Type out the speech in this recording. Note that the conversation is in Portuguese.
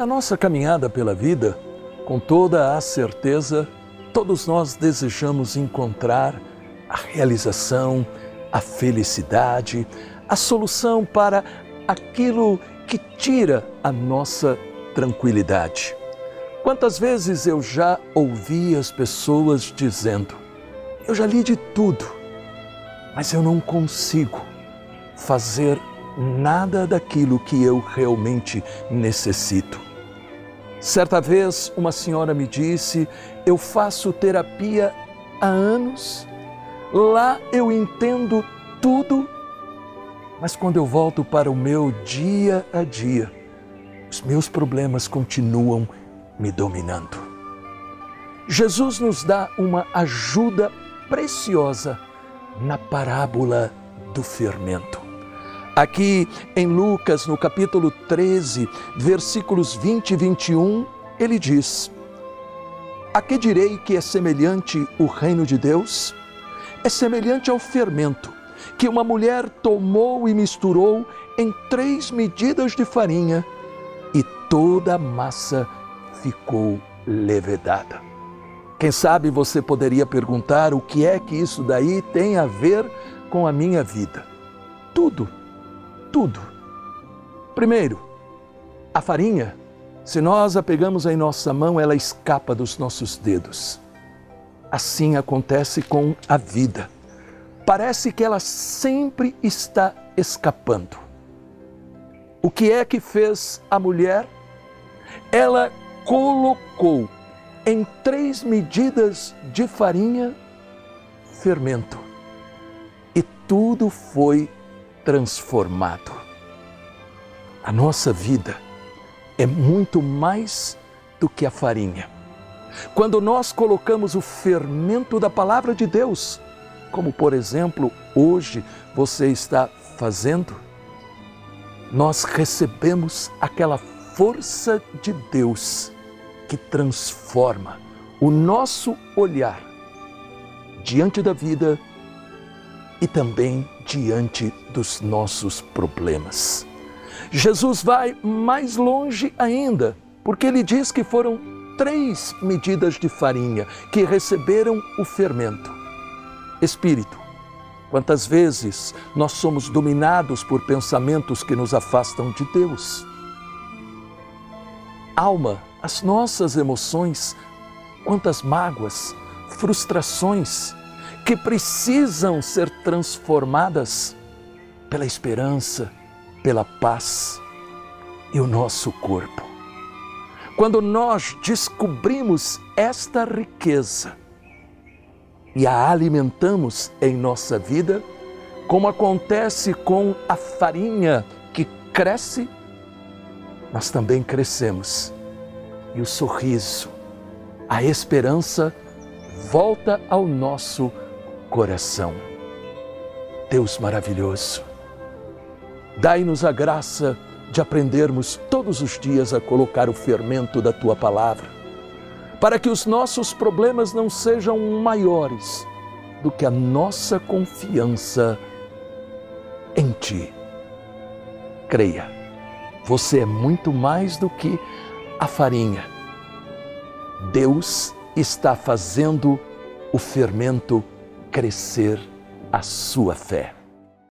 Na nossa caminhada pela vida, com toda a certeza, todos nós desejamos encontrar a realização, a felicidade, a solução para aquilo que tira a nossa tranquilidade. Quantas vezes eu já ouvi as pessoas dizendo: Eu já li de tudo, mas eu não consigo fazer nada daquilo que eu realmente necessito. Certa vez, uma senhora me disse: Eu faço terapia há anos, lá eu entendo tudo, mas quando eu volto para o meu dia a dia, os meus problemas continuam me dominando. Jesus nos dá uma ajuda preciosa na parábola do fermento. Aqui em Lucas, no capítulo 13, versículos 20 e 21, ele diz: A que direi que é semelhante o reino de Deus? É semelhante ao fermento que uma mulher tomou e misturou em três medidas de farinha e toda a massa ficou levedada. Quem sabe você poderia perguntar o que é que isso daí tem a ver com a minha vida? Tudo tudo. Primeiro, a farinha, se nós a pegamos em nossa mão, ela escapa dos nossos dedos. Assim acontece com a vida. Parece que ela sempre está escapando. O que é que fez a mulher? Ela colocou em três medidas de farinha fermento e tudo foi transformado. A nossa vida é muito mais do que a farinha. Quando nós colocamos o fermento da palavra de Deus, como por exemplo hoje você está fazendo, nós recebemos aquela força de Deus que transforma o nosso olhar diante da vida e também diante dos nossos problemas. Jesus vai mais longe ainda, porque ele diz que foram três medidas de farinha que receberam o fermento. Espírito, quantas vezes nós somos dominados por pensamentos que nos afastam de Deus? Alma, as nossas emoções, quantas mágoas, frustrações, que precisam ser transformadas pela esperança, pela paz e o nosso corpo. Quando nós descobrimos esta riqueza e a alimentamos em nossa vida, como acontece com a farinha que cresce, nós também crescemos. E o sorriso, a esperança volta ao nosso. Deus maravilhoso, dai-nos a graça de aprendermos todos os dias a colocar o fermento da tua palavra, para que os nossos problemas não sejam maiores do que a nossa confiança em ti. Creia, você é muito mais do que a farinha. Deus está fazendo o fermento crescer a sua fé.